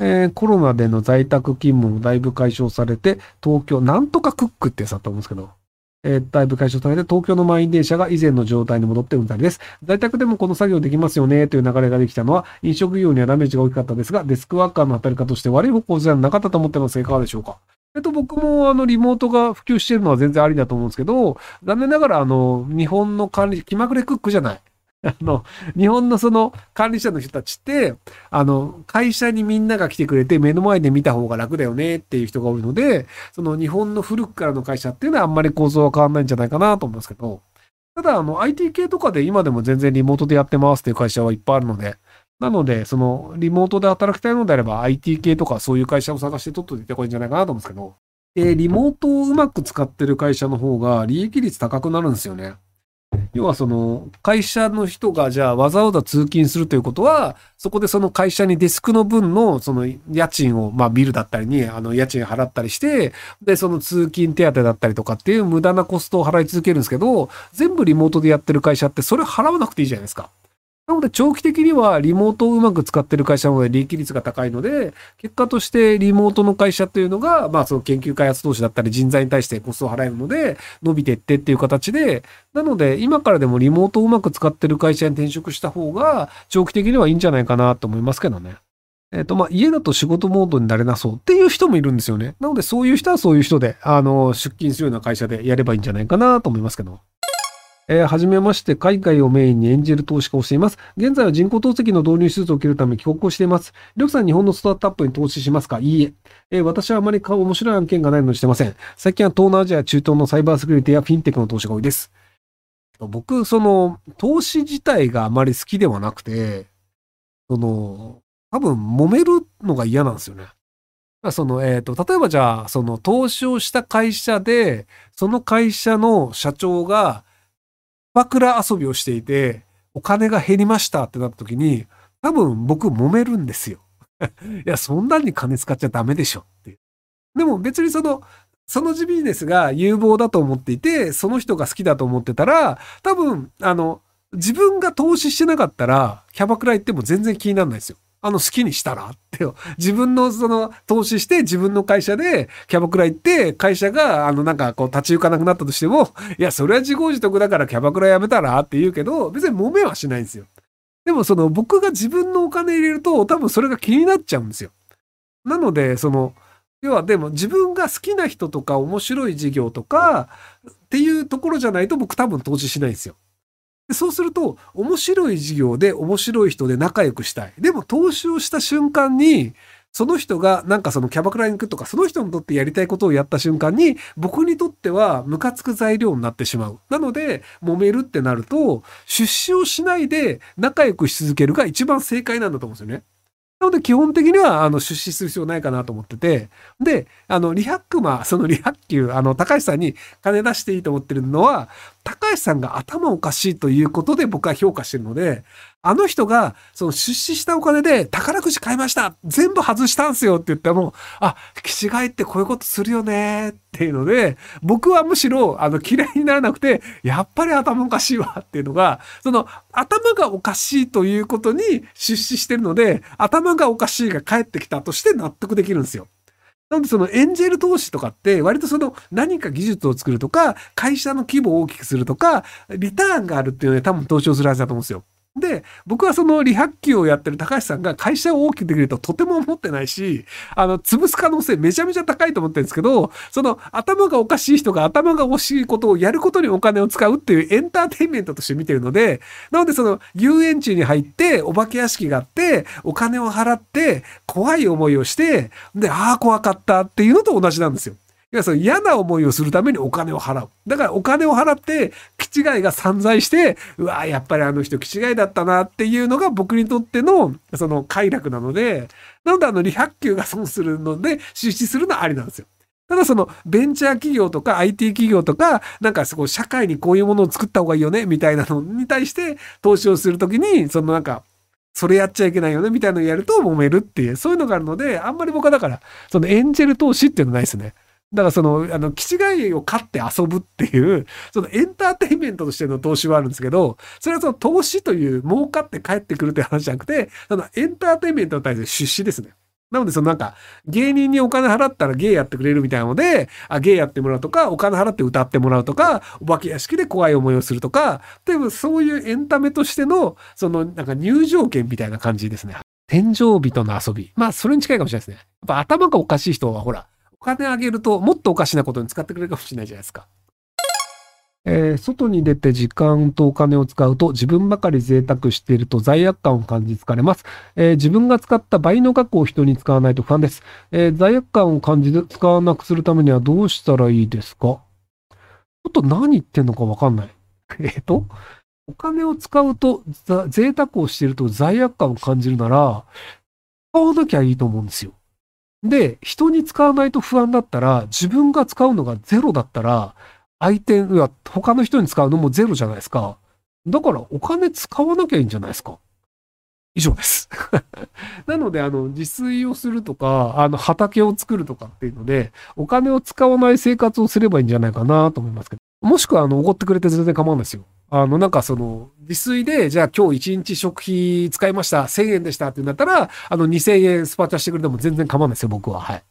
えー、コロナでの在宅勤務もだいぶ解消されて、東京、なんとかクックってやつだと思うんですけど、えー、だいぶ解消されて、東京の満員電車が以前の状態に戻って運転です。在宅でもこの作業できますよね、という流れができたのは、飲食業にはダメージが大きかったですが、デスクワーカーの働き方として悪い方向じゃなかったと思ってますが、いかがでしょうかえっと、僕もあの、リモートが普及してるのは全然ありだと思うんですけど、残念ながらあの、日本の管理、気まぐれクックじゃない。あの、日本のその管理者の人たちって、あの、会社にみんなが来てくれて目の前で見た方が楽だよねっていう人が多いので、その日本の古くからの会社っていうのはあんまり構造は変わんないんじゃないかなと思いますけど、ただ、あの、IT 系とかで今でも全然リモートでやってますっていう会社はいっぱいあるので、なので、その、リモートで働きたいのであれば IT 系とかそういう会社を探して取っといてこいいんじゃないかなと思うんですけど、えリモートをうまく使ってる会社の方が利益率高くなるんですよね。要はその会社の人がじゃあわざわざ通勤するということは、そこでその会社にデスクの分のその家賃を、まあビルだったりにあの家賃払ったりして、で、その通勤手当だったりとかっていう無駄なコストを払い続けるんですけど、全部リモートでやってる会社ってそれ払わなくていいじゃないですか。なので長期的にはリモートをうまく使ってる会社の方が利益率が高いので、結果としてリモートの会社っていうのが、まあその研究開発投資だったり人材に対してコストを払えるので、伸びてってっていう形で、なので今からでもリモートをうまく使ってる会社に転職した方が長期的にはいいんじゃないかなと思いますけどね。えっ、ー、と、まあ、家だと仕事モードになれなそうっていう人もいるんですよね。なので、そういう人はそういう人で、あの、出勤するような会社でやればいいんじゃないかなと思いますけど。えー、はじめまして、海外をメインにエンジェル投資家をしています。現在は人工透析の導入手術を受けるため帰国をしています。りょうさん、日本のスタートアップに投資しますか？いいえ。えー、私はあまり面白い案件がないのでしてません。最近は東南アジア、中東のサイバーセキュリティやフィンテックの投資が多いです。僕、その、投資自体があまり好きではなくて、その、多分揉めるのが嫌なんですよね。その、えっ、ー、と、例えばじゃあ、その投資をした会社で、その会社の社長が、バクラ遊びをしていて、お金が減りましたってなった時に、多分僕揉めるんですよ。いや、そんなに金使っちゃダメでしょっていう。でも別にその、そのジビジネスが有望だと思っていて、その人が好きだと思ってたら、多分、あの、自分が投資してなかったら、キャバクラ行っても全然気にならないですよ。あの、好きにしたらってよ。自分のその、投資して自分の会社でキャバクラ行って、会社が、あの、なんかこう、立ち行かなくなったとしても、いや、それは自業自得だからキャバクラやめたらって言うけど、別に揉めはしないんですよ。でもその、僕が自分のお金入れると、多分それが気になっちゃうんですよ。なので、その、要はでも自分が好きな人とか面白い事業とかっていうところじゃないと僕多分投資しないんですよ。そうすると、面白い事業で面白い人で仲良くしたい。でも投資をした瞬間に、その人がなんかそのキャバクラに行くとか、その人にとってやりたいことをやった瞬間に、僕にとってはムカつく材料になってしまう。なので、揉めるってなると、出資をしないで仲良くし続けるが一番正解なんだと思うんですよね。なので基本的には、あの、出資する必要ないかなと思ってて、で、あの、リハックマ、そのリハッキュー、あの、高橋さんに金出していいと思ってるのは、高橋さんが頭おかしいということで僕は評価してるので、あの人が、その出資したお金で宝くじ買いました。全部外したんすよって言っても、あ、気違いってこういうことするよね。っていうので、僕はむしろ、あの、嫌いにならなくて、やっぱり頭おかしいわ。っていうのが、その、頭がおかしいということに出資してるので、頭がおかしいが返ってきたとして納得できるんですよ。なんでそのエンジェル投資とかって割とその何か技術を作るとか会社の規模を大きくするとかリターンがあるっていうので多分投資をするはずだと思うんですよ。で、僕はその利発球をやってる高橋さんが会社を大きくできるととても思ってないし、あの、潰す可能性めちゃめちゃ高いと思ってるんですけど、その頭がおかしい人が頭が惜しいことをやることにお金を使うっていうエンターテインメントとして見てるので、なのでその遊園地に入ってお化け屋敷があって、お金を払って怖い思いをして、で、ああ、怖かったっていうのと同じなんですよ。いや、その嫌な思いをするためにお金を払う。だからお金を払って、違いが散在して、うわやっぱりあの人気違いだったなっていうのが僕にとっての、その快楽なので、なのであの、利発給が損するので、出資するのはありなんですよ。ただそのベンチャー企業とか IT 企業とか、なんかそこ社会にこういうものを作った方がいいよね、みたいなのに対して投資をするときに、そのなんか、それやっちゃいけないよね、みたいなのをやると揉めるっていう、そういうのがあるので、あんまり僕はだから、そのエンジェル投資っていうのないですね。だからその、あの、気違いを買って遊ぶっていう、そのエンターテインメントとしての投資はあるんですけど、それはその投資という儲かって帰ってくるという話じゃなくて、そのエンターテインメントに対する出資ですね。なので、そのなんか、芸人にお金払ったら芸やってくれるみたいなので、あ、芸やってもらうとか、お金払って歌ってもらうとか、お化け屋敷で怖い思いをするとか、でもそういうエンタメとしての、そのなんか入場券みたいな感じですね。天井人の遊び。まあ、それに近いかもしれないですね。やっぱ頭がおかしい人は、ほら、金あげるともっとおかしなことに使ってくれるかもしれないじゃないですか。えー、外に出て時間とお金を使うと自分ばかり贅沢していると罪悪感を感じ疲れます。えー、自分が使った倍の額を人に使わないと不安です。えー、罪悪感を感じて使わなくするためにはどうしたらいいですか？ちょっと何言ってんのかわかんない。えっと、お金を使うと、贅沢をしていると罪悪感を感じるなら、使わなきゃいいと思うんですよ。で、人に使わないと不安だったら、自分が使うのがゼロだったら、相手は他の人に使うのもゼロじゃないですか。だからお金使わなきゃいいんじゃないですか。以上です。なので、あの、自炊をするとか、あの、畑を作るとかっていうので、お金を使わない生活をすればいいんじゃないかなと思いますけど。もしくは、あの、おごってくれて全然構わないですよ。あの、なんかその、自炊で、じゃあ今日1日食費使いました。1000円でしたってなったら、あの、2000円スパチャしてくれても全然構わないですよ、僕は。はい。